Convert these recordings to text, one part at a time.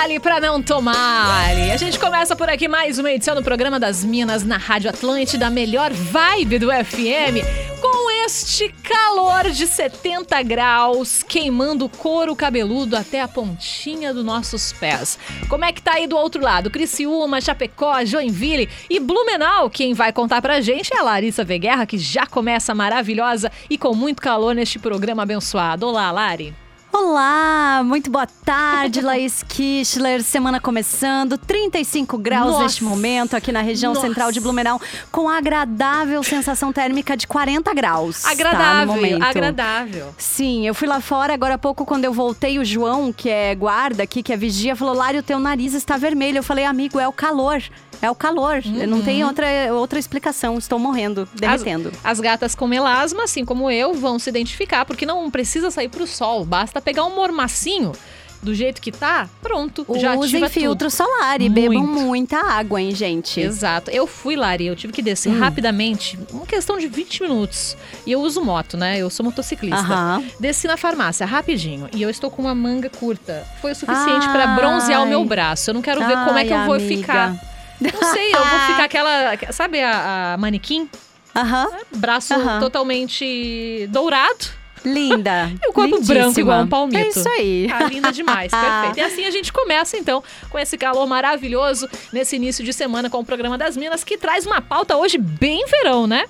dali pra não tomar. A gente começa por aqui mais uma edição do programa das Minas na Rádio Atlântida, a melhor vibe do FM, com este calor de 70 graus, queimando o couro cabeludo até a pontinha dos nossos pés. Como é que tá aí do outro lado? Criciúma, Chapecó, Joinville e Blumenau. Quem vai contar pra gente é a Larissa Veguerra, que já começa maravilhosa e com muito calor neste programa abençoado. Olá, Lari. Olá, muito boa tarde, Laís Kischler. Semana começando, 35 graus Nossa. neste momento aqui na região Nossa. central de Blumenau, com a agradável sensação térmica de 40 graus. tá, Agradável, momento. agradável. Sim, eu fui lá fora agora há pouco, quando eu voltei, o João, que é guarda aqui, que é vigia, falou: Lari, o teu nariz está vermelho. Eu falei, amigo, é o calor. É o calor. Não Uhum. tem outra, outra explicação. Estou morrendo, derretendo. As, as gatas com melasma, assim como eu, vão se identificar, porque não precisa sair pro sol, basta pegar um mormacinho do jeito que tá, pronto, já Usem filtro tudo. solar e bebam Muito. muita água, hein, gente? Exato. Eu fui, Lari, eu tive que descer Hum. rapidamente, uma questão de 20 minutos. E eu uso moto, né? Eu sou motociclista. Aham. Desci na farmácia rapidinho e eu estou com uma manga curta. Foi o suficiente pra bronzear o meu braço. Eu não quero ver como é que eu vou amiga. ficar. Não sei, eu vou ficar aquela. Sabe a, a manequim? Aham. Braço Aham. totalmente dourado. Linda. E o corpo Lindíssima. branco igual um palmito. É isso aí. Ah, linda demais, perfeito. E assim a gente começa então com esse calor maravilhoso nesse início de semana com o programa das Minas que traz uma pauta hoje bem verão, né?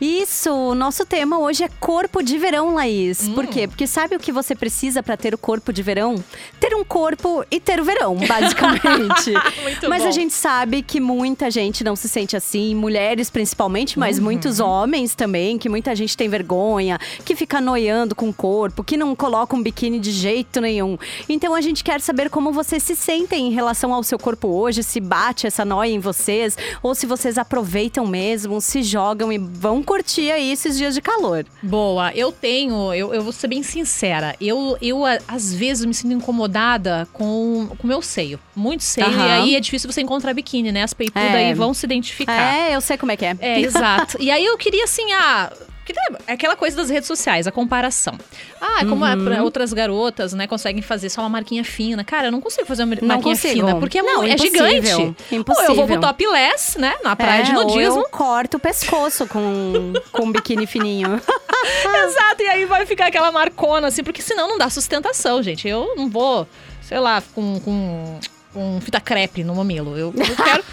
Isso, o nosso tema hoje é corpo de verão, Laís. Hum. Por quê? Porque sabe o que você precisa pra ter o corpo de verão? Ter um corpo e ter o verão, basicamente. Muito mas bom. a gente sabe que muita gente não se sente assim, mulheres principalmente, mas Uhum. muitos homens também, que muita gente tem vergonha, que fica noiando com o corpo, que não coloca um biquíni de jeito nenhum. Então a gente quer saber como vocês se sentem em relação ao seu corpo hoje, se bate essa noia em vocês, ou se vocês aproveitam mesmo, se jogam e vão curtir aí esses dias de calor. Boa, eu tenho, eu, eu vou ser bem sincera, eu, eu às vezes me sinto incomodada com o meu seio, muito seio, Aham. e aí é difícil você encontrar biquíni, né? As peitudas É. aí vão se identificar. É, eu sei como é que é. É, exato. E aí eu queria assim, ah. Que É aquela coisa das redes sociais, a comparação. Ah, como Uhum. outras garotas, né, conseguem fazer só uma marquinha fina. Cara, eu não consigo fazer uma Não marquinha consigo. fina, porque é, Não, é impossível. gigante. Impossível. Ou eu vou pro topless, né, na praia de É, ou nudismo. eu corto o pescoço com, com um biquíni fininho. Exato, e aí vai ficar aquela marcona, assim, porque senão não dá sustentação, gente. Eu não vou, sei lá, com, com, com fita crepe no mamilo. Eu, eu quero.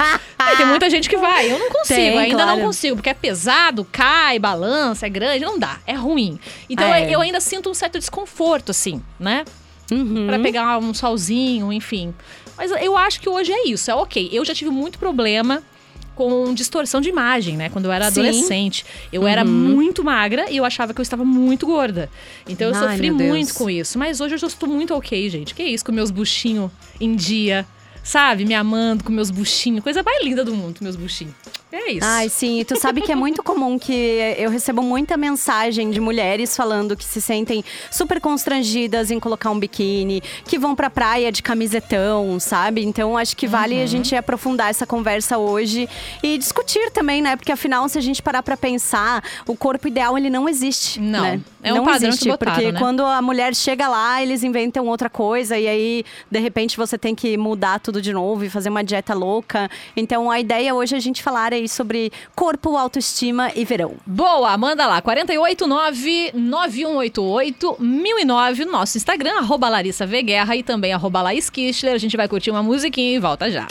Tem muita gente que vai, eu não consigo, Tem, ainda claro. não consigo, porque é pesado, cai, balança, é grande, não dá, é ruim. Então É. eu ainda sinto um certo desconforto, assim, né? Uhum. Pra pegar um solzinho, enfim. Mas eu acho que hoje é isso, é ok. Eu já tive muito problema com distorção de imagem, né? Quando eu era Sim. adolescente. Eu era Uhum. muito magra e eu achava que eu estava muito gorda. Então eu Ai, sofri muito com isso. Mas hoje eu já estou muito ok, gente. Que isso, com meus buchinhos em dia. Sabe? Me amando com meus buchinhos. Coisa mais linda do mundo, meus buchinhos. É isso. Ai, sim. E tu sabe que é muito comum que eu recebo muita mensagem de mulheres falando que se sentem super constrangidas em colocar um biquíni, que vão pra praia de camisetão, sabe? Então acho que vale Uhum. a gente aprofundar essa conversa hoje e discutir também, né? Porque afinal, se a gente parar pra pensar, o corpo ideal ele não existe. Não. né? É um não padrão existe, botaram, porque né? quando a mulher chega lá, eles inventam outra coisa e aí, de repente, você tem que mudar tudo de novo e fazer uma dieta louca. Então, a ideia hoje é a gente falar aí sobre corpo, autoestima e verão. Boa, manda lá, 489-9188-1009 no nosso Instagram, arroba Larissa e também arroba Laís. A gente vai curtir uma musiquinha e volta já.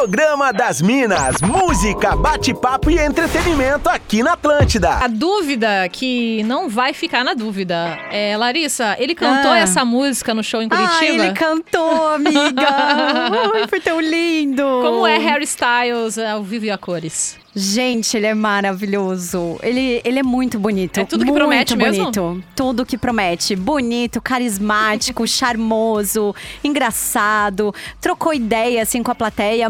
Programa das Minas, música, bate-papo e entretenimento aqui na Atlântida. A dúvida que não vai ficar na dúvida é, Larissa, ele cantou Ah. essa música no show em Ah, Curitiba? ele cantou, amiga! Ai, foi tão lindo! Como é Harry Styles ao vivo e a cores? Gente, ele é maravilhoso. Ele, ele é muito bonito. É tudo que muito promete mesmo? bonito. Tudo que promete. Bonito, carismático, charmoso, engraçado. Trocou ideia, assim, com a plateia.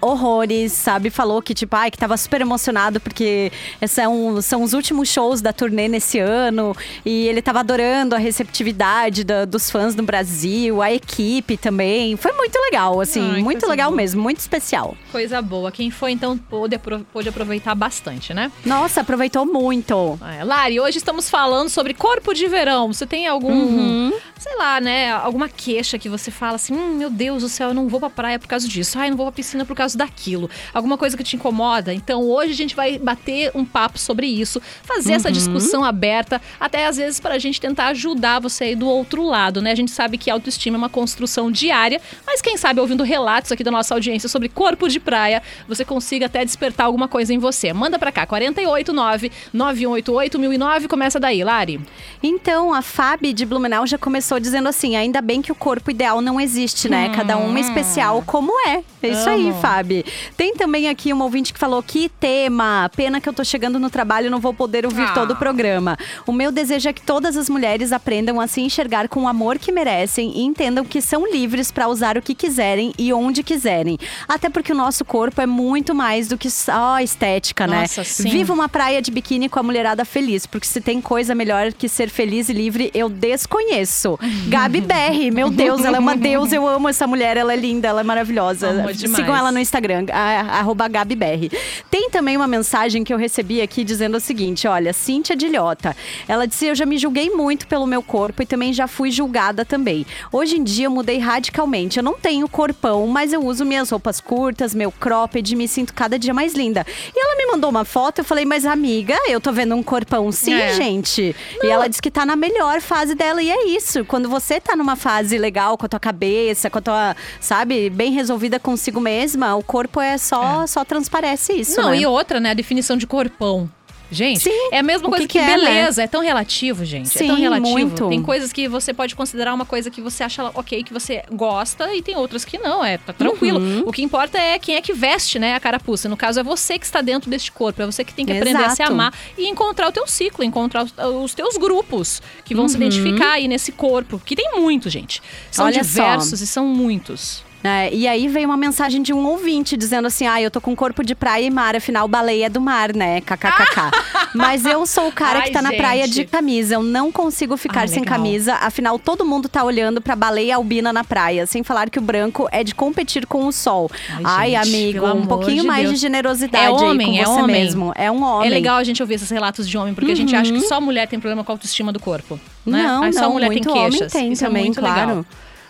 Horrores, sabe? Falou que, tipo, ai, que tava super emocionado porque são, são os últimos shows da turnê nesse ano. E ele tava adorando a receptividade da- dos fãs no Brasil, a equipe também. Foi muito legal, assim. Ai, muito legal boa. mesmo, muito especial. Coisa boa. Quem foi, então, pôde, pôde aproveitar bastante, né? Nossa, aproveitou muito. É, Lari, hoje estamos falando sobre corpo de verão. Você tem algum, Uhum. Sei lá, né, alguma queixa que você fala assim, hum, meu Deus do céu, eu não vou pra praia por causa disso, ai, eu não vou pra piscina por causa daquilo, alguma coisa que te incomoda. Então hoje a gente vai bater um papo sobre isso, fazer essa discussão aberta, até às vezes para a gente tentar ajudar você aí do outro lado, né? A gente sabe que autoestima é uma construção diária, mas quem sabe ouvindo relatos aqui da nossa audiência sobre corpo de praia, você consiga até despertar alguma coisa em você. Manda pra cá, 489 9188 1009, começa daí, Lari. Então, a Fábio de Blumenau já começou dizendo assim: ainda bem que o corpo ideal não existe, né? Cada um é especial como é. É isso aí, Amo. Fábio. Tem também aqui uma ouvinte que falou: que tema! Pena que eu tô chegando no trabalho e não vou poder ouvir Ah. todo o programa. O meu desejo é que todas as mulheres aprendam a se enxergar com o amor que merecem e entendam que são livres para usar o que quiserem e onde quiserem. Até porque o nosso corpo é muito mais do que só estética, Nossa, né? sim. Viva uma praia de biquíni com a mulherada feliz, porque se tem coisa melhor que ser feliz e livre, eu desconheço. Gabi Berry, meu Deus, ela é uma deusa, eu amo essa mulher, ela é linda, ela é maravilhosa. Sigam ela no Instagram, a- arroba Gabi Berry. Tem também uma mensagem que eu recebi aqui dizendo o seguinte: olha, Cíntia Dilhota. Ela disse: Eu já me julguei muito pelo meu corpo e também já fui julgada também. Hoje em dia eu mudei radicalmente. Eu não tenho corpão, mas eu uso minhas roupas curtas, meu cropped e me sinto cada dia mais linda. E ela me mandou uma foto, eu falei, mas amiga, eu tô vendo um corpão sim, É. gente. E ela disse que tá na melhor fase dela. E é isso. Quando você tá numa fase legal com a tua cabeça, com a tua, sabe, bem resolvida consigo mesma, o corpo é só, só transparece isso. Não, né? e outra, né? A definição de corpão. Gente, Sim, é a mesma o coisa que que, que é, né? beleza. É tão relativo, gente. é tão Sim, relativo. muito. Tem coisas que você pode considerar uma coisa que você acha ok, que você gosta, e tem outras que não. É, tá tranquilo. Uhum. O que importa é quem é que veste, né, a carapuça. No caso, é você que está dentro deste corpo. É você que tem que aprender a se Exato. amar e encontrar o teu ciclo, encontrar os, os teus grupos que vão se identificar aí nesse corpo. Que tem muito, gente. São Uhum. Olha só. diversos e são muitos. É, e aí veio uma mensagem de um ouvinte dizendo assim: ah, eu tô com corpo de praia e mar, afinal, baleia é do mar, né? KKKK. Mas eu sou o cara que Ai, tá na praia de gente. camisa. Eu não consigo ficar Ai, sem camisa. Afinal, todo mundo tá olhando pra baleia albina na praia. Sem falar que o branco é de competir com o sol. Ai, Ai, gente, amigo, um pouquinho de mais Deus. de generosidade É homem, é você homem. mesmo. É um homem. É legal a gente ouvir esses relatos de homem, porque a gente acha que só mulher tem problema com a autoestima do corpo. Né? Não, Aí só não, mulher muito tem queixas. homem tem Isso também, é muito claro. legal.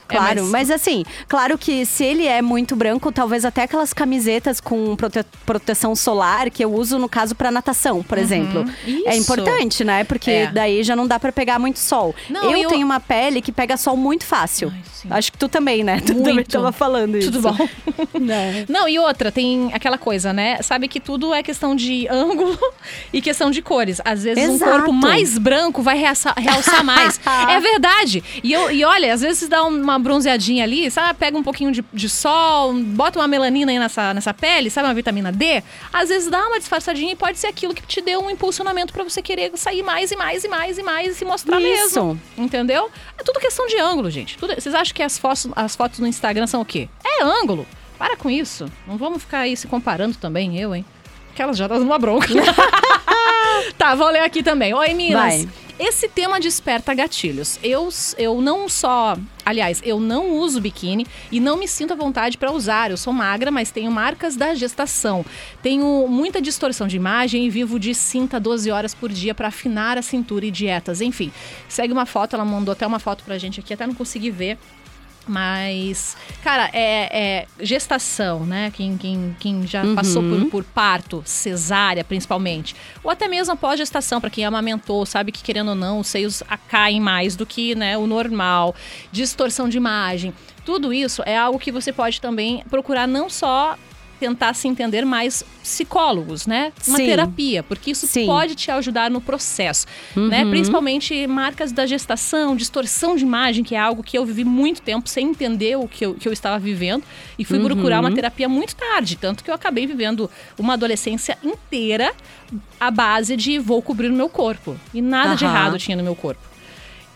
É, Claro, mas- mas... assim, claro que se ele é muito branco, talvez até aquelas camisetas com prote- proteção solar que eu uso no caso pra natação, por exemplo. É Uhum. Isso. importante, né? Porque É. daí já não dá pra pegar muito sol. Não, eu eu- tenho uma pele que pega sol muito fácil. Ai. Acho que tu também, né? Tu também Muito. tava falando isso. Tudo bom? Né? Não, e outra, tem aquela coisa, né? Sabe que tudo é questão de ângulo e questão de cores. Às vezes um Exato. corpo mais branco vai realçar, realçar mais. é verdade. E, eu, e olha, às vezes dá uma bronzeadinha ali, sabe? Pega um pouquinho de, de sol, bota uma melanina aí nessa, nessa pele, sabe? Uma vitamina D. Às vezes dá uma disfarçadinha e pode ser aquilo que te deu um impulsionamento pra você querer sair mais e mais e mais e mais e se mostrar Isso. mesmo. Entendeu? É tudo questão de ângulo, gente. Tudo- vocês acham que as fotos, as fotos no Instagram são o quê? É ângulo. Para com isso. Não vamos ficar aí se comparando também, eu, hein? Aquelas já tá dando uma bronca. tá, vou ler aqui também. Oi, Minas. Vai. Esse tema desperta gatilhos. Eu, eu não só. Aliás, eu não uso biquíni e não me sinto à vontade para usar. Eu sou magra, mas tenho marcas da gestação. Tenho muita distorção de imagem e vivo de cinta 12 horas por dia para afinar a cintura e dietas. Enfim, segue uma foto, ela mandou até uma foto pra gente aqui, até não consegui ver. Mas, cara, é, é gestação, né? Quem, quem, quem já passou por, por parto, cesárea principalmente, ou até mesmo após gestação, para quem amamentou, sabe que querendo ou não, os seios caem mais do que né, o normal, distorção de imagem. Tudo isso é algo que você pode também procurar não só tentar se entender mais psicólogos, né? Uma Sim. terapia, porque isso Sim. pode te ajudar no processo, né? Principalmente marcas da gestação, distorção de imagem, que é algo que eu vivi muito tempo sem entender o que eu, que eu estava vivendo e fui procurar uma terapia muito tarde, tanto que eu acabei vivendo uma adolescência inteira à base de vou cobrir o meu corpo e nada de Aham. errado tinha no meu corpo.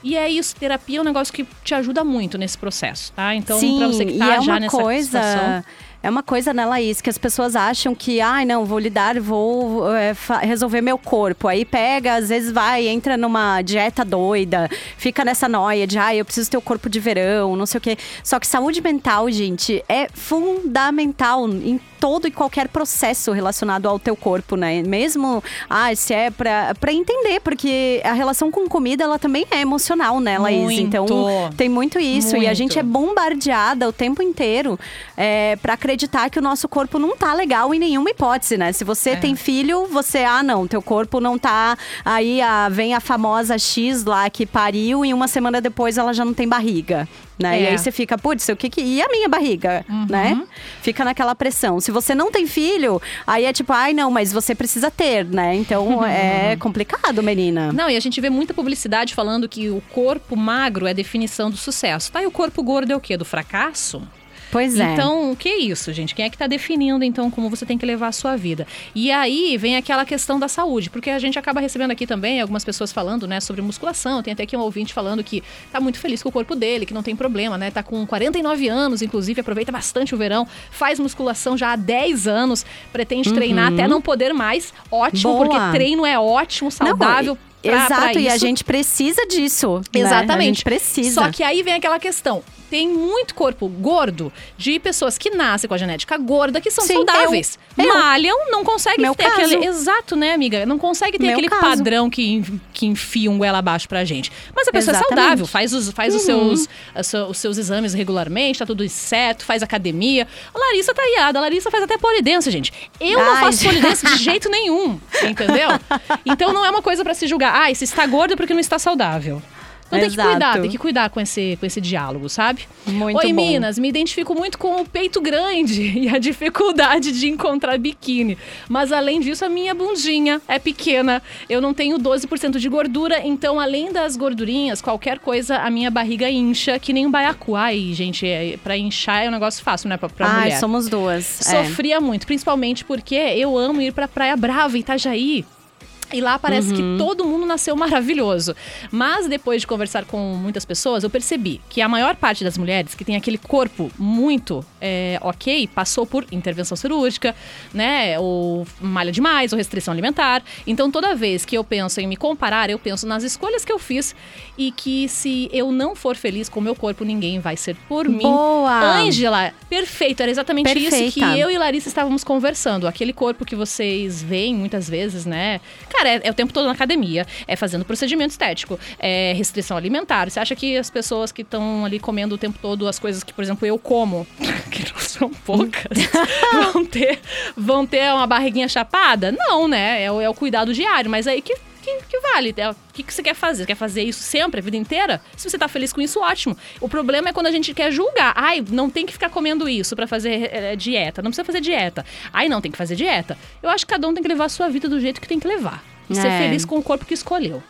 E é isso, terapia é um negócio que te ajuda muito nesse processo, tá? Então, pra você que e tá é já uma nessa coisa. situação. É uma coisa, né, Laís, que as pessoas acham que, ai, não, vou lidar, vou é, resolver meu corpo. Aí pega, às vezes vai, entra numa dieta doida, fica nessa noia de, ai, eu preciso ter o corpo de verão, não sei o quê. Só que saúde mental, gente, é fundamental em todo e qualquer processo relacionado ao teu corpo, né? Mesmo, ah, se é pra, pra entender, porque a relação com comida, ela também é emocional, né, Laís? Muito. Então, tem muito isso. Muito. E a gente é bombardeada o tempo inteiro é, para acreditar que o nosso corpo não tá legal em nenhuma hipótese, né? Se você É. tem filho, você, ah, não, teu corpo não tá. Aí a, vem a famosa X lá que pariu e uma semana depois ela já não tem barriga. Né? E É. aí você fica, putz, o que que. E a minha barriga, né? Fica naquela pressão. Se você não tem filho, aí é tipo, ai, não, mas você precisa ter, né? Então é complicado, menina. Não, e a gente vê muita publicidade falando que o corpo magro é definição do sucesso. Tá, e o corpo gordo é o quê? Do fracasso? Pois é. Então, o que é isso, gente? Quem é que tá definindo, então, como você tem que levar a sua vida? E aí vem aquela questão da saúde, porque a gente acaba recebendo aqui também algumas pessoas falando, né, sobre musculação. Tem até aqui um ouvinte falando que tá muito feliz com o corpo dele, que não tem problema, né? Tá com 49 anos, inclusive, aproveita bastante o verão, faz musculação já há 10 anos, pretende treinar até não poder mais. Ótimo, Boa. porque treino é ótimo, saudável. Pra- Exato, pra e a gente precisa disso. né? Exatamente. A gente precisa. Só que aí vem aquela questão. Tem muito corpo gordo de pessoas que nascem com a genética gorda, que são Sim, saudáveis. eu. Eu. Malham, não consegue Meu ter caso. aquele. Exato, né, amiga? Não consegue ter Meu aquele caso. padrão que, que enfia um goela abaixo pra gente. Mas a pessoa é Exatamente. saudável, faz, os, faz os, Uhum. seus, a sua- os seus exames regularmente, tá tudo certo, faz academia. A Larissa tá iada, a Larissa faz até polidense, gente. Eu não Ai, faço gente. polidense de jeito nenhum, entendeu? Então não é uma coisa pra se julgar. Ah, se está gordo é porque não está saudável. Então tem que Exato. cuidar, tem que cuidar com esse, com esse diálogo, sabe? Muito Oi, bom. Minas, me identifico muito com o peito grande e a dificuldade de encontrar biquíni. Mas além disso, a minha bundinha é pequena. Eu não tenho 12% de gordura, então além das gordurinhas, qualquer coisa, a minha barriga incha, que nem um baiacu. Ai, gente, é, pra inchar é um negócio fácil, né, pra, pra Ai, mulher. somos duas. é. Sofria muito, principalmente porque eu amo ir pra Praia Brava, Itajaí. E lá parece Uhum. que todo mundo nasceu maravilhoso. Mas depois de conversar com muitas pessoas, eu percebi que a maior parte das mulheres que tem aquele corpo muito é, ok, passou por intervenção cirúrgica, né? Ou malha demais, ou restrição alimentar. Então toda vez que eu penso em me comparar, eu penso nas escolhas que eu fiz e que se eu não for feliz com o meu corpo, ninguém vai ser por mim. Boa! Ângela, perfeito, era exatamente isso que Perfeita. eu e Larissa estávamos conversando. Aquele corpo que vocês veem muitas vezes, né? Cara, é, é o tempo todo na academia, é fazendo procedimento estético, é restrição alimentar. Você acha que as pessoas que estão ali comendo o tempo todo as coisas que, por exemplo, eu como, que não são poucas, vão ter, vão ter uma barriguinha chapada? Não, né? É, o- é o cuidado diário, mas aí que que, que vale? É, O que, que você quer fazer? Você quer fazer isso sempre, a vida inteira? Se você tá feliz com isso, ótimo. O problema é quando a gente quer julgar. Ai, não tem que ficar comendo isso pra fazer eh, dieta. Não precisa fazer dieta. Ai, não, tem que fazer dieta. Eu acho que cada um tem que levar a sua vida do jeito que tem que levar. E ser É. feliz com o corpo que escolheu.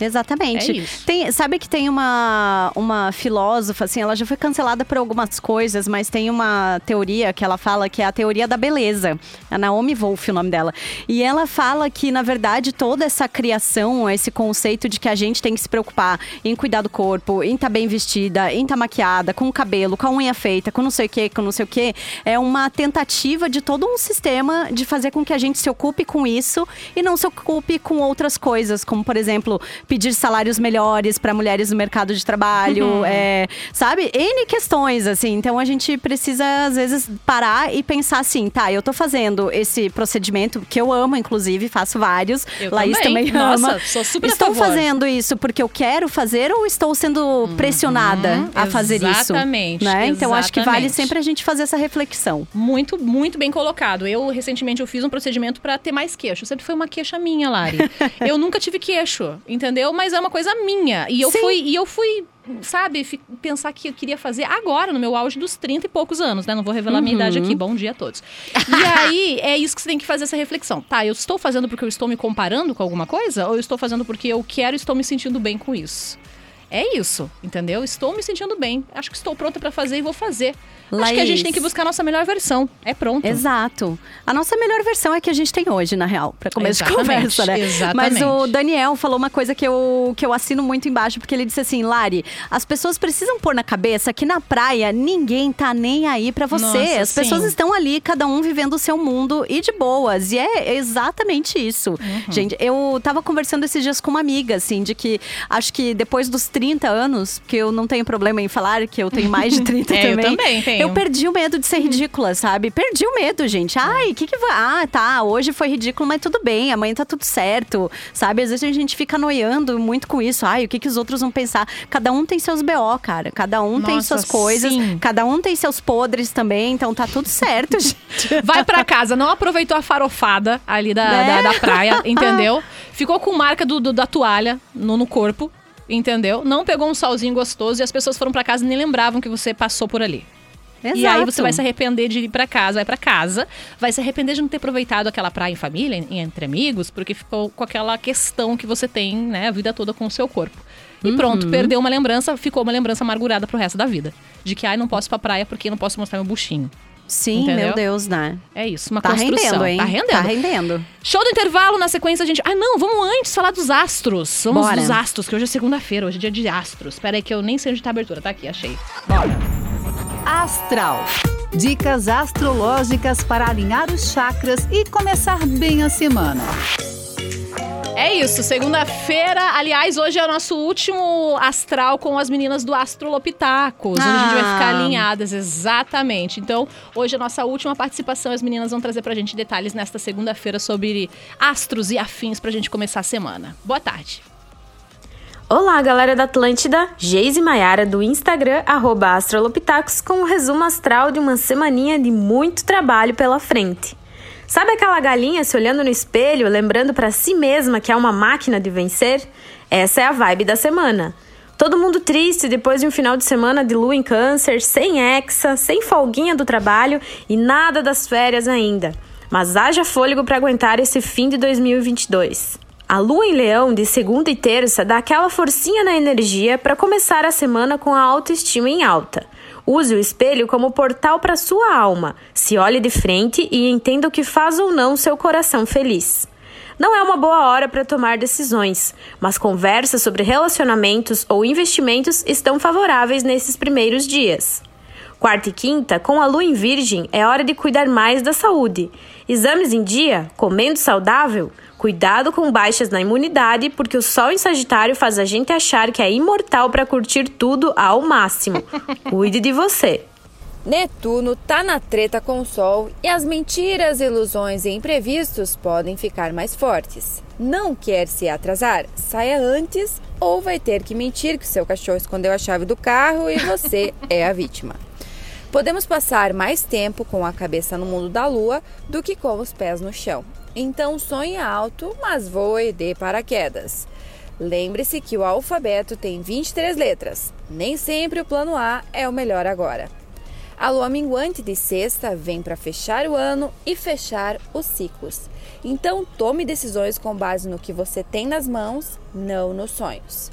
Exatamente. É. Tem, sabe que tem uma, uma filósofa, assim, ela já foi cancelada por algumas coisas, mas tem uma teoria que ela fala que é a teoria da beleza. A Naomi Wolf, o nome dela. E ela fala que, na verdade, toda essa criação, esse conceito de que a gente tem que se preocupar em cuidar do corpo, em estar bem vestida, em estar maquiada, com o cabelo, com a unha feita, com não sei o que, com não sei o que, é uma tentativa de todo um sistema de fazer com que a gente se ocupe com isso e não se ocupe com outras coisas, como, por exemplo, pedir salários melhores para mulheres no mercado de trabalho, é, sabe? N questões, assim. Então a gente precisa, às vezes, parar e pensar assim, tá, eu tô fazendo esse procedimento, que eu amo, inclusive, faço vários. Eu Laís também. também, Nossa, ama. sou super Estou fazendo isso porque eu quero fazer ou estou sendo pressionada a fazer isso? exatamente, Né? Então acho que vale exatamente. sempre a gente fazer essa reflexão. Muito, muito bem colocado. Eu, recentemente, eu fiz um procedimento pra ter mais queixo. Sempre foi uma queixa minha, Lari. eu nunca tive queixo, entendeu? Mas é uma coisa minha. E eu Sim. fui, e eu fui, sabe, pensar que eu queria fazer agora, no meu auge dos 30 e poucos anos, né? Não vou revelar minha Uhum. idade aqui. Bom dia a todos. E aí, é isso que você tem que fazer essa reflexão. Tá, eu estou fazendo porque eu estou me comparando com alguma coisa? Ou eu estou fazendo porque eu quero e estou me sentindo bem com isso? É isso, entendeu? Estou me sentindo bem. Acho que estou pronta pra fazer e vou fazer. Acho que a gente Laís. tem que buscar a nossa melhor versão. É pronto. Exato. A nossa melhor versão é que a gente tem hoje, na real, pra começo de Exatamente, conversa, né? exatamente. Mas o Daniel falou uma coisa que eu, que eu assino muito embaixo, porque ele disse assim: Lari, as pessoas precisam pôr na cabeça que na praia ninguém tá nem aí pra você. Nossa, as pessoas sim. estão ali, cada um vivendo o seu mundo e de boas. E é exatamente isso. Uhum. Gente, eu tava conversando esses dias com uma amiga, assim, de que acho que depois dos 30 anos, que eu não tenho problema em falar que eu tenho mais de 30 É, eu também. também tenho. Eu perdi o medo de ser ridícula, sabe? Perdi o medo, gente. Ai, o que que vai. Ah, tá, hoje foi ridículo, mas tudo bem, amanhã tá tudo certo, sabe? Às vezes a gente fica noiando muito com isso. Ai, o que que os outros vão pensar? Cada um tem seus BO, cara. Cada um tem Nossa, suas coisas. sim. Cada um tem seus podres também, então tá tudo certo, gente. Vai pra casa, não aproveitou a farofada ali da, Né? da, da praia, entendeu? Ficou com marca do, do- da toalha no, no corpo, entendeu? Não pegou um solzinho gostoso e as pessoas foram pra casa e nem lembravam que você passou por ali. E aí você vai se arrepender de ir pra casa, vai pra casa, vai se arrepender de não ter aproveitado aquela praia em família, entre amigos, porque ficou com aquela questão que você tem, né, a vida toda com o seu corpo. E pronto, Uhum. perdeu uma lembrança, ficou uma lembrança amargurada pro resto da vida. De que, ai, não posso ir pra praia porque não posso mostrar meu buchinho. Sim, Entendeu? meu Deus, né? É isso, uma Tá construção. rendendo, hein? Tá rendendo. Tá rendendo. Show do intervalo, na sequência a gente. Ah, não, vamos antes falar dos astros. Vamos Bora. dos astros, que hoje é segunda-feira, hoje é dia de astros. Espera aí que eu nem sei onde tá a abertura, tá aqui, achei. Bora. Astral. Dicas astrológicas para alinhar os chakras e começar bem a semana. É isso, segunda-feira. Aliás, hoje é o nosso último astral com as meninas do Astrolopitacos. Onde a gente vai Ah. ficar alinhadas, exatamente. Então, hoje é a nossa última participação. As meninas vão trazer pra gente detalhes nesta segunda-feira sobre astros e afins pra gente começar a semana. Boa tarde. Olá, galera da Atlântida, Geise Maiara do Instagram, arroba Astrolopitacos, com um resumo astral de uma semaninha de muito trabalho pela frente. Sabe aquela galinha se olhando no espelho, lembrando pra si mesma que é uma máquina de vencer? Essa é a vibe da semana. Todo mundo triste depois de um final de semana de lua em câncer, sem hexa, sem folguinha do trabalho e nada das férias ainda. Mas haja fôlego para aguentar esse fim de 2022. A lua em leão de segunda e terça dá aquela forcinha na energia para começar a semana com a autoestima em alta. Use o espelho como portal para sua alma. Se olhe de frente e entenda o que faz ou não seu coração feliz. Não é uma boa hora para tomar decisões, mas conversas sobre relacionamentos ou investimentos estão favoráveis nesses primeiros dias. Quarta e quinta, com a lua em virgem, é hora de cuidar mais da saúde. Exames em dia, comendo saudável, cuidado com baixas na imunidade, porque o sol em Sagitário faz a gente achar que é imortal para curtir tudo ao máximo. Cuide de você. Netuno tá na treta com o Sol e as mentiras, ilusões e imprevistos podem ficar mais fortes. Não quer se atrasar? Saia antes ou vai ter que mentir que seu cachorro escondeu a chave do carro e você é a vítima. Podemos passar mais tempo com a cabeça no mundo da lua do que com os pés no chão. Então sonhe alto, mas voe de paraquedas. Lembre-se que o alfabeto tem 23 letras. Nem sempre o plano A é o melhor agora. A lua minguante de sexta vem para fechar o ano e fechar os ciclos. Então tome decisões com base no que você tem nas mãos, não nos sonhos.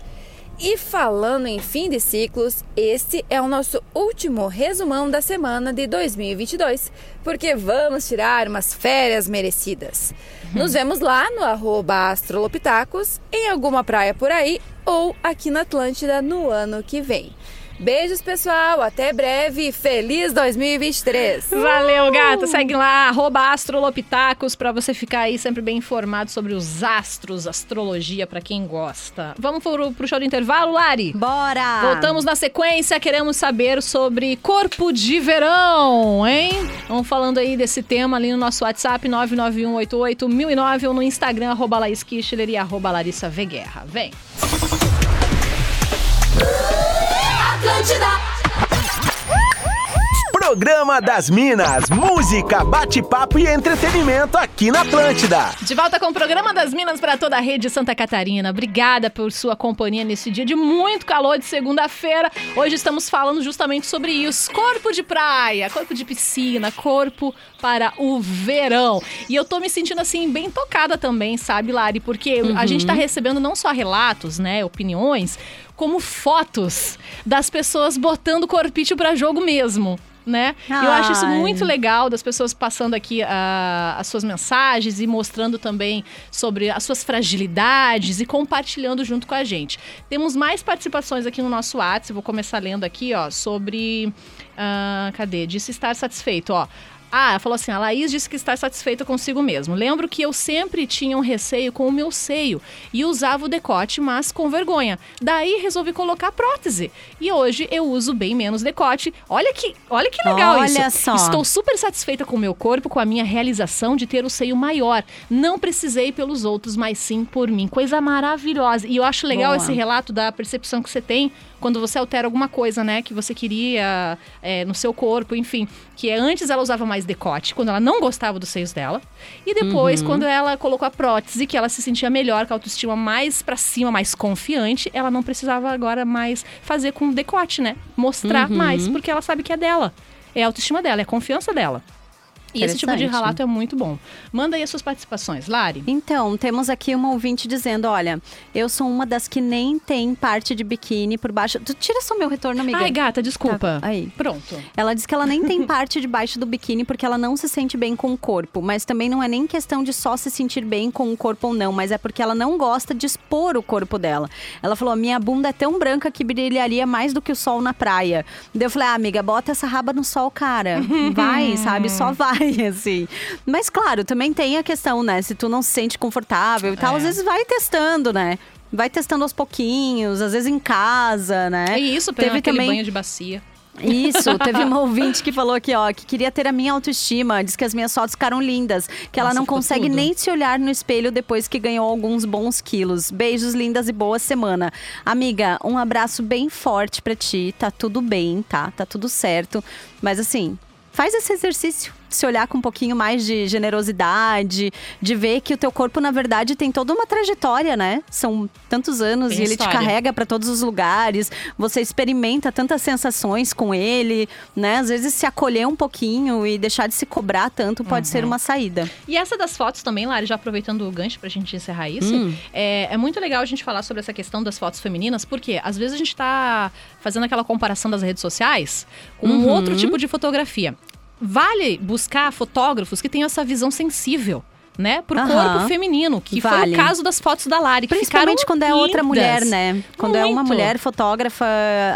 E falando em fim de ciclos, este é o nosso último resumão da semana de 2022, porque vamos tirar umas férias merecidas. Nos vemos lá no arroba astrolopitacos, em alguma praia por aí ou aqui na Atlântida no ano que vem. Beijos, pessoal. Até breve. Feliz 2023. Valeu, gata. Segue lá, arroba astrolopitacos, pra você ficar aí sempre bem informado sobre os astros, astrologia, pra quem gosta. Vamos pro, pro show do intervalo, Lari? Bora! Voltamos na sequência, queremos saber sobre corpo de verão, hein? Vamos falando aí desse tema ali no nosso WhatsApp, 991881009 ou no Instagram, arroba Laís Kichler e arroba Larissa Veguerra. Vem! lunch it up. Programa das Minas, música, bate-papo e entretenimento aqui na Atlântida. De volta com o programa das Minas para toda a rede Santa Catarina. Obrigada por sua companhia nesse dia de muito calor de segunda-feira. Hoje estamos falando justamente sobre isso: corpo de praia, corpo de piscina, corpo para o verão. E eu tô me sentindo assim bem tocada também, sabe, Lari? Porque a gente tá recebendo não só relatos, né, opiniões, como fotos das pessoas botando corpício para jogo mesmo. Né? Eu acho isso Ai. muito legal das pessoas passando aqui ah, as suas mensagens e mostrando também sobre as suas fragilidades e compartilhando junto com a gente. Temos mais participações aqui no nosso WhatsApp. Vou começar lendo aqui, ó, sobre. ah, cadê? Disse estar satisfeito, ó. Ah, ela falou assim: a Laís disse que está satisfeita consigo mesmo. Lembro que eu sempre tinha um receio com o meu seio e usava o decote, mas com vergonha. Daí resolvi colocar prótese. E hoje eu uso bem menos decote. Olha que, olha que legal Olha isso. só. Estou super satisfeita com o meu corpo, com a minha realização de ter o seio maior. Não precisei pelos outros, mas sim por mim. Coisa maravilhosa. E eu acho legal Boa. esse relato da percepção que você tem quando você altera alguma coisa, né? Que você queria é, no seu corpo, enfim. Que é, antes ela usava mais decote, quando ela não gostava dos seios dela. E depois, Uhum. quando ela colocou a prótese, que ela se sentia melhor, com a autoestima mais pra cima, mais confiante, ela não precisava agora mais fazer com decote, né? Mostrar Uhum. mais, porque ela sabe que é dela. É a autoestima dela, é a confiança dela. E esse tipo de relato é muito bom. Manda aí as suas participações, Lari. Então, temos aqui uma ouvinte dizendo: olha, eu sou uma das que nem tem parte de biquíni por baixo. Tu tira só meu retorno, amiga. Ai, gata, desculpa. Tá, aí. Pronto. Ela diz que ela nem tem parte de baixo do biquíni porque ela não se sente bem com o corpo. Mas também não é nem questão de só se sentir bem com o corpo ou não, mas é porque ela não gosta de expor o corpo dela. Ela falou: minha bunda é tão branca que brilharia mais do que o sol na praia. Daí eu falei: ah, amiga, bota essa raba no sol, cara. Vai, sabe? Só vai, assim. Mas claro, também tem a questão, né? Se tu não se sente confortável e tal, É. às vezes vai testando, né? Vai testando aos pouquinhos, às vezes em casa, né? É isso, Teve também- banho de bacia. Isso, teve uma ouvinte que falou aqui, ó, que queria ter a minha autoestima, diz que as minhas fotos ficaram lindas, que ela Nossa, não ficou consegue tudo. nem se olhar no espelho depois que ganhou alguns bons quilos. Beijos lindas e boa semana. Amiga, um abraço bem forte pra ti, tá tudo bem, tá? Tá tudo certo, mas assim, faz esse exercício. Se olhar com um pouquinho mais de generosidade, de ver que o teu corpo, na verdade, tem toda uma trajetória, né? São tantos anos Tem e ele história. te carrega para todos os lugares. Você experimenta tantas sensações com ele, né? Às vezes se acolher um pouquinho e deixar de se cobrar tanto pode Uhum. ser uma saída. E essa das fotos também, Lari, já aproveitando o gancho pra gente encerrar isso, Hum. é, é muito legal a gente falar sobre essa questão das fotos femininas, porque às vezes a gente tá fazendo aquela comparação das redes sociais com um Uhum. outro tipo de fotografia. Vale buscar fotógrafos que tenham essa visão sensível. Né? Pro Aham. corpo feminino, que foi Vale. o caso das fotos da Lari. Principalmente quando é outra lindas. mulher, né? Quando é uma Muito. mulher fotógrafa.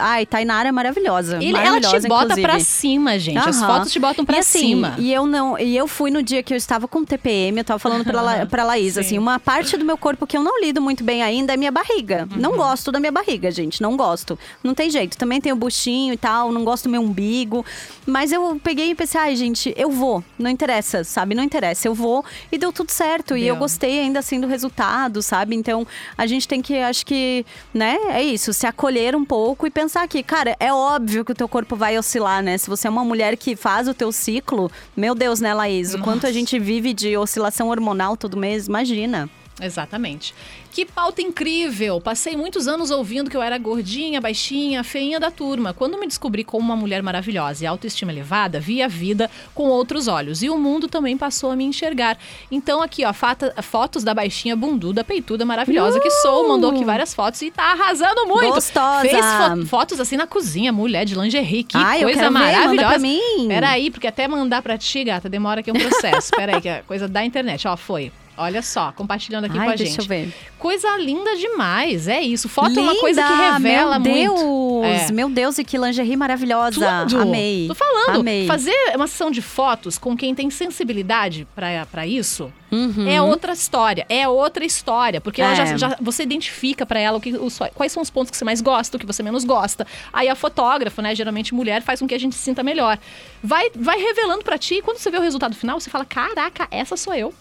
Ai, Tainara é maravilhosa. Ele, ela te maravilhosa, bota inclusive. pra cima, gente. As fotos te botam pra e assim, cima. E eu não, e eu fui no dia que eu estava com TPM, eu tava falando pra, La, pra Laís, Sim. assim, uma parte do meu corpo que eu não lido muito bem ainda é minha barriga. Uhum. Não gosto da minha barriga, gente, não gosto. Não tem jeito. Também tem o buchinho e tal, não gosto do meu umbigo. Mas eu peguei e pensei, ai, gente, eu vou. Não interessa, sabe? Não interessa. Eu vou e deu tudo certo. E Deu. eu gostei ainda assim do resultado, sabe? Então, a gente tem que, acho que, né, é isso, se acolher um pouco e pensar que, cara, é óbvio que o teu corpo vai oscilar, né? Se você é uma mulher que faz o teu ciclo, meu Deus, né, Laís? O quanto a gente vive de oscilação hormonal todo mês, imagina. Exatamente. Que pauta incrível! Passei muitos anos ouvindo que eu era gordinha, baixinha, feinha da turma. Quando me descobri como uma mulher maravilhosa e autoestima elevada, vi a vida com outros olhos. E o mundo também passou a me enxergar. Então, aqui, ó, fata- fotos da baixinha bunduda, peituda, maravilhosa que sou. Mandou aqui várias fotos e tá arrasando muito. Gostosa! Fez fo- fotos assim na cozinha, mulher de lingerie. Que Ai, eu coisa quero ver, manda maravilhosa. pra mim. Peraí, porque até mandar pra ti, gata, demora aqui um processo. Peraí, que é coisa da internet. Ó, foi. Olha só, compartilhando aqui Ai, com a deixa gente. eu ver. Coisa linda demais, é isso. Foto é uma Linda, coisa que revela meu muito. Deus, É. meu Deus, e que lingerie maravilhosa. Tudo. Amei. Tô falando, Amei. fazer uma sessão de fotos com quem tem sensibilidade pra pra isso Uhum. é outra história. É outra história. Porque É. já, já- você identifica pra ela o que, os- quais são os pontos que você mais gosta, o que você menos gosta. Aí a fotógrafa, né, geralmente mulher, faz com que a gente se sinta melhor. Vai, vai revelando pra ti e quando você vê o resultado final, você fala: caraca, essa sou eu.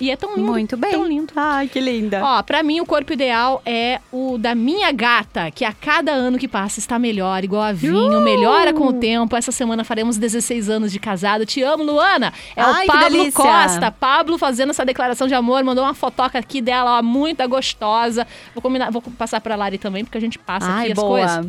E é tão lindo. Muito bem. Tão lindo. Ai, que linda. Ó, pra mim o corpo ideal é o da minha gata, que a cada ano que passa está melhor, igual a vinho, Uh! melhora com o tempo. Essa semana faremos 16 anos de casado. Te amo, Luana. É Ai, o Pablo. Costa. Pablo fazendo essa declaração de amor, mandou uma fotoca aqui dela, ó, muito gostosa. Vou combinar, vou passar pra Lari também, porque a gente passa Ai, aqui as boa. coisas.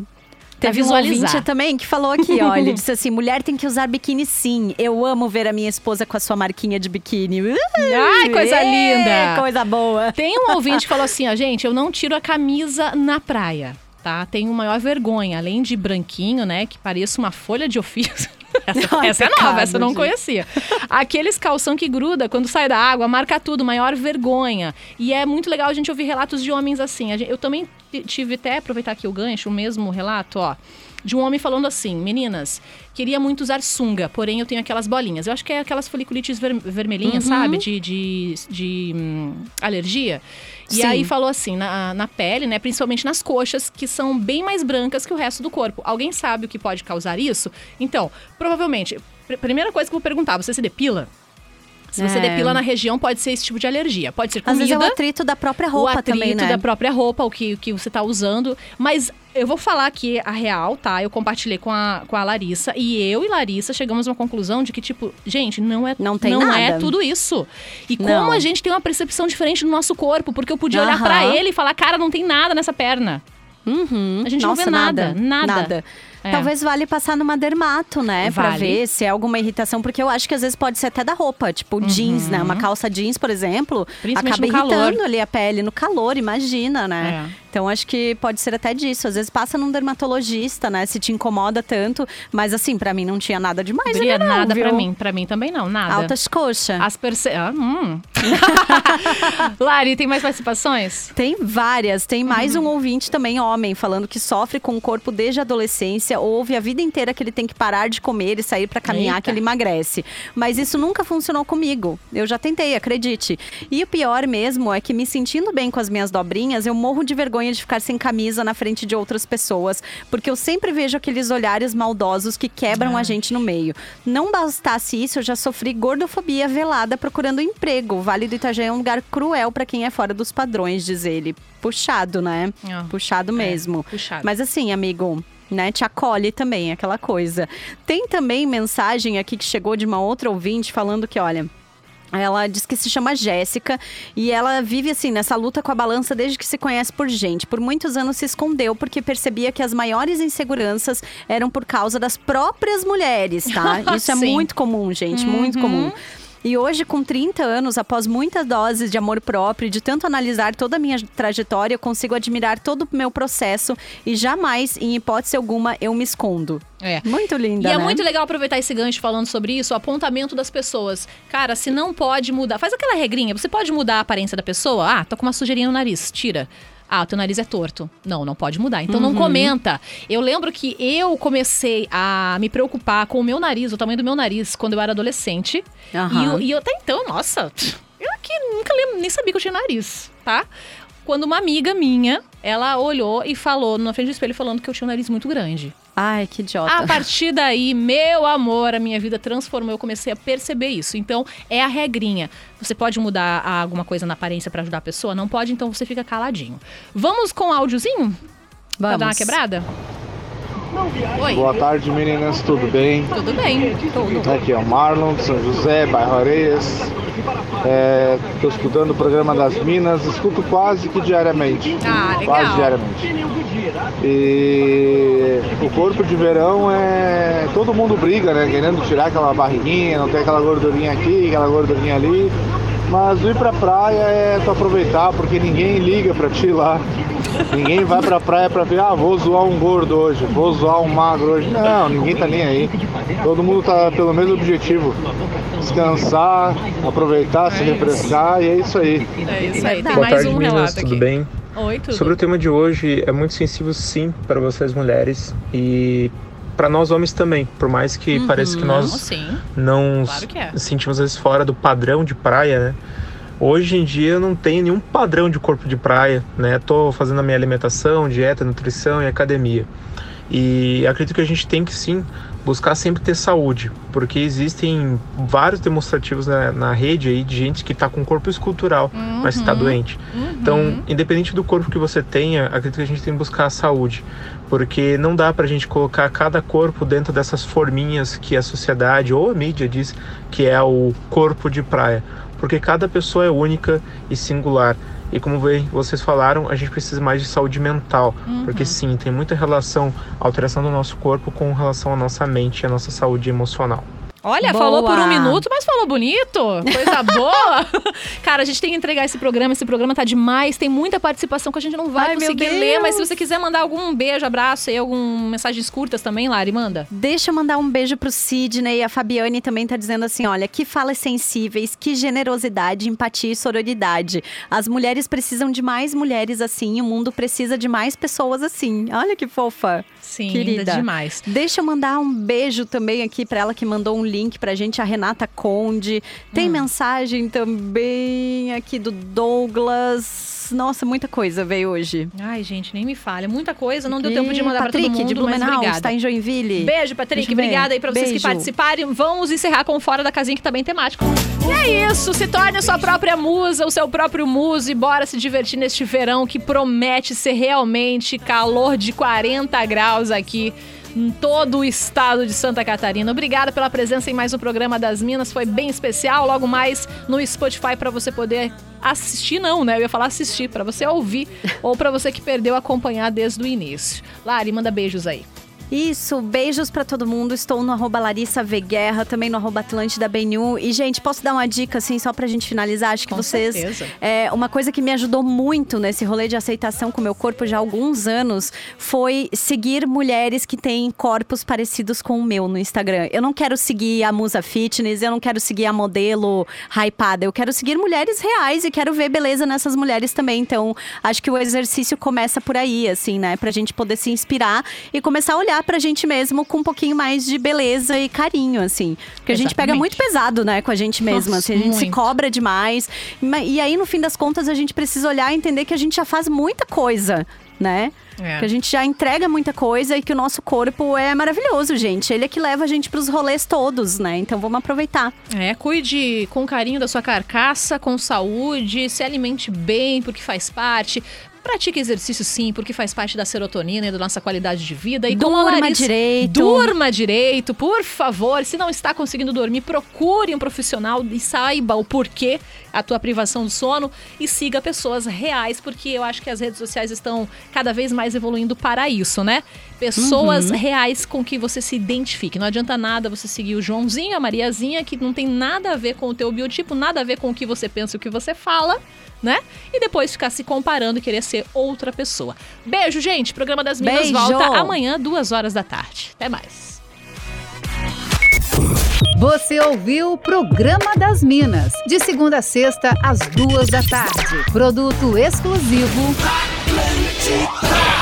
Teve um visualizar. ouvinte também que falou aqui, ó. Ele disse assim: mulher tem que usar biquíni sim. Eu amo ver a minha esposa com a sua marquinha de biquíni. Ai, coisa ê, linda. Coisa boa. Tem um ouvinte que falou assim, ó, gente, eu não tiro a camisa na praia, tá? Tenho maior vergonha, além de branquinho, né, que pareça uma folha de ofício. Essa, Ai, essa é nova, essa eu não gente. conhecia. Aqueles calção que gruda quando sai da água, marca tudo, maior vergonha. E é muito legal a gente ouvir relatos de homens assim. A gente- Eu também tive até, aproveitar aqui o gancho, o mesmo relato, ó. De um homem falando assim, meninas, queria muito usar sunga, porém eu tenho aquelas bolinhas. Eu acho que é aquelas foliculites ver- vermelhinhas, Uhum. sabe? De, de, de, hum, alergia. E Sim. aí falou assim, na, na pele, né? Principalmente nas coxas, que são bem mais brancas que o resto do corpo. Alguém sabe o que pode causar isso? Então, provavelmente, pr- primeira coisa que eu vou perguntar, você se depila? Se você É. depila na região, pode ser esse tipo de alergia. Pode ser Às comida, vezes é o atrito da própria roupa o atrito também, né? da própria roupa, o que, o que você tá usando. Mas eu vou falar aqui a real, tá? Eu compartilhei com a, com a Larissa. E eu e Larissa chegamos a uma conclusão de que, tipo, gente, não é, Não tem é nada. tudo isso. E como Não. a gente tem uma percepção diferente do nosso corpo. Porque eu podia olhar pra Aham. ele e falar, cara, não tem nada nessa perna. Uhum. A gente não Nossa, vê nada, nada. É. Talvez vale passar numa dermato, né? Pra Vale. ver se é alguma irritação. Porque eu acho que às vezes pode ser até da roupa. Tipo, jeans, né? Uma calça jeans, por exemplo, Uhum. Acaba no calor. irritando ali a pele no calor, imagina, né? É. Então acho que pode ser até disso. Às vezes passa num dermatologista, né? Se te incomoda tanto. Mas assim, pra mim não tinha nada demais. Não ali, não, nada pra viu? mim. Pra mim também não, nada. Altas coxas. As perce... Ah, hum. Lari, tem mais participações? Tem várias. Tem mais Uhum. um ouvinte também, homem, falando que sofre com o corpo desde a adolescência, ouve a vida inteira que ele tem que parar de comer e sair pra caminhar Eita. que ele emagrece. Mas isso nunca funcionou comigo. Eu já tentei, acredite. E o pior mesmo é que me sentindo bem com as minhas dobrinhas, eu morro de vergonha de ficar sem camisa na frente de outras pessoas, porque eu sempre vejo aqueles olhares maldosos que quebram Ah. a gente no meio. Não bastasse isso, eu já sofri gordofobia velada procurando emprego. O Vale do Itajaí é um lugar cruel pra quem é fora dos padrões, diz ele. Puxado, né? Ah, Puxado mesmo. puxado. Mas assim, amigo. Né, te acolhe também, aquela coisa. Tem também mensagem aqui que chegou de uma outra ouvinte falando que, olha, ela diz que se chama Jéssica e ela vive assim nessa luta com a balança desde que se conhece por gente. Por muitos anos se escondeu porque percebia que as maiores inseguranças eram por causa das próprias mulheres, tá? Isso é muito comum, gente, muito comum. E hoje, com 30 anos, após muitas doses de amor próprio de tanto analisar toda a minha trajetória, eu consigo admirar todo o meu processo e jamais, em hipótese alguma, eu me escondo. É. Muito linda, E é né? muito legal aproveitar esse gancho falando sobre isso, o apontamento das pessoas. Cara, se não pode mudar, faz aquela regrinha, você pode mudar a aparência da pessoa? Ah, tô com uma sujeirinha no nariz, tira. Ah, teu nariz é torto. Não, não pode mudar. Então Uhum. não comenta. Eu lembro que eu comecei a me preocupar com o meu nariz, o tamanho do meu nariz, quando eu era adolescente. Aham. E, eu, e eu até então, nossa, eu aqui nunca lembro, nem sabia que eu tinha nariz, tá? Quando uma amiga minha, ela olhou e falou na frente do espelho falando que eu tinha um nariz muito grande. Ai, que idiota. A partir daí, meu amor, a minha vida transformou. Eu comecei a perceber isso. Então, é a regrinha. Você pode mudar alguma coisa na aparência pra ajudar a pessoa? Não pode, então você fica caladinho. Vamos com o áudiozinho? Pra dar uma Vamos. quebrada? Oi, Boa tarde, meninas, tudo bem? tudo bem? Tudo. Aqui é o Marlon, de São José, bairro Areias. Estou escutando o programa das Minas, escuto quase que diariamente. Ah, legal. Quase diariamente. E o corpo de verão é. Todo mundo briga, né? Querendo tirar aquela barriguinha, não tem aquela gordurinha aqui, aquela gordurinha ali. Mas ir pra praia é tu aproveitar, porque ninguém liga pra ti lá. Ninguém vai pra praia pra ver, ah, vou zoar um gordo hoje, vou zoar um magro hoje. Não, ninguém tá nem aí. Todo mundo tá pelo mesmo objetivo. Descansar, aproveitar, se refrescar e é isso aí. É isso aí. Tem Boa mais tarde, um meninas, tudo aqui. bem? Oi, tudo. Sobre o tema de hoje, é muito sensível sim para vocês mulheres e para nós homens também, por mais que pareça que nós sim. não Claro que é. sentimos às vezes fora do padrão de praia, né? Hoje em dia eu não tenho nenhum padrão de corpo de praia, né? Tô fazendo a minha alimentação, dieta, nutrição e academia. E acredito que a gente tem que sim buscar sempre ter saúde, porque existem vários demonstrativos na, na rede aí de gente que está com corpo escultural, uhum. mas está doente. Uhum. Então, independente do corpo que você tenha, acredito que a gente tem que buscar a saúde, porque não dá para a gente colocar cada corpo dentro dessas forminhas que a sociedade ou a mídia diz que é o corpo de praia, porque cada pessoa é única e singular. E como vocês falaram, a gente precisa mais de saúde mental, uhum. porque sim, tem muita relação, alteração do nosso corpo com relação à nossa mente e à nossa saúde emocional. Olha, boa. falou por um minuto, mas falou bonito. Coisa boa. Cara, a gente tem que entregar esse programa. Esse programa tá demais. Tem muita participação que a gente não vai Ai, conseguir ler. Mas se você quiser mandar algum beijo, abraço e algum mensagens curtas também, Lari, manda. Deixa eu mandar um beijo pro Sidney. A Fabiane também tá dizendo assim: olha, que falas sensíveis, que generosidade, empatia e sororidade. As mulheres precisam de mais mulheres assim. O mundo precisa de mais pessoas assim. Olha que fofa. Sim, querida. demais. Deixa eu mandar um beijo também aqui para ela que mandou um link pra gente, a Renata Conde. Tem hum. mensagem também aqui do Douglas. Nossa, muita coisa veio hoje. Ai, gente, nem me falha. Muita coisa, não deu tempo de mandar Patrick, pra todo mundo, de Blumenau, mas está em Joinville. Beijo, Patrick. Obrigada aí pra vocês Beijo. que participarem. Vamos encerrar com Fora da Casinha, que tá bem temático. E é isso, se torne a sua própria musa, o seu próprio muso e bora se divertir neste verão que promete ser realmente calor de 40 graus aqui em todo o estado de Santa Catarina. Obrigada pela presença em mais um programa das Minas, foi bem especial. Logo mais no Spotify para você poder assistir não, né? Eu ia falar assistir para você ouvir ou para você que perdeu acompanhar desde o início. Lari, manda beijos aí. Isso, beijos para todo mundo. Estou no arroba Larissa Veguerra, também no arroba Atlântida BNU. E, gente, posso dar uma dica, assim, só pra gente finalizar? Acho que com vocês. Certeza. É, uma coisa que me ajudou muito nesse rolê de aceitação com o meu corpo já há alguns anos foi seguir mulheres que têm corpos parecidos com o meu no Instagram. Eu não quero seguir a musa fitness, eu não quero seguir a modelo hypada. Eu quero seguir mulheres reais e quero ver beleza nessas mulheres também. Então, acho que o exercício começa por aí, assim, né? Pra gente poder se inspirar e começar a olhar olhar pra gente mesmo com um pouquinho mais de beleza e carinho, assim. Porque Exatamente. a gente pega muito pesado, né, com a gente mesma. Nossa, assim, a gente muito. se cobra demais. E aí, no fim das contas, a gente precisa olhar e entender que a gente já faz muita coisa, né? É. Que a gente já entrega muita coisa e que o nosso corpo é maravilhoso, gente. Ele é que leva a gente pros rolês todos, né? Então vamos aproveitar. É, cuide com carinho da sua carcaça, com saúde, se alimente bem, porque faz parte. Pratique exercício sim, porque faz parte da serotonina e da nossa qualidade de vida. E durma Larissa, direito. Durma direito, por favor. Se não está conseguindo dormir, procure um profissional e saiba o porquê a tua privação do sono e siga pessoas reais, porque eu acho que as redes sociais estão cada vez mais evoluindo para isso, né? Pessoas uhum. reais com que você se identifique. Não adianta nada você seguir o Joãozinho, a Mariazinha, que não tem nada a ver com o teu biotipo, nada a ver com o que você pensa e o que você fala né? E depois ficar se comparando e querer ser outra pessoa. Beijo, gente. Programa das Minas Beijo. volta amanhã, duas horas da tarde. Até mais. Você ouviu o Programa das Minas, de segunda a sexta, às duas da tarde. Produto exclusivo. Atlântica.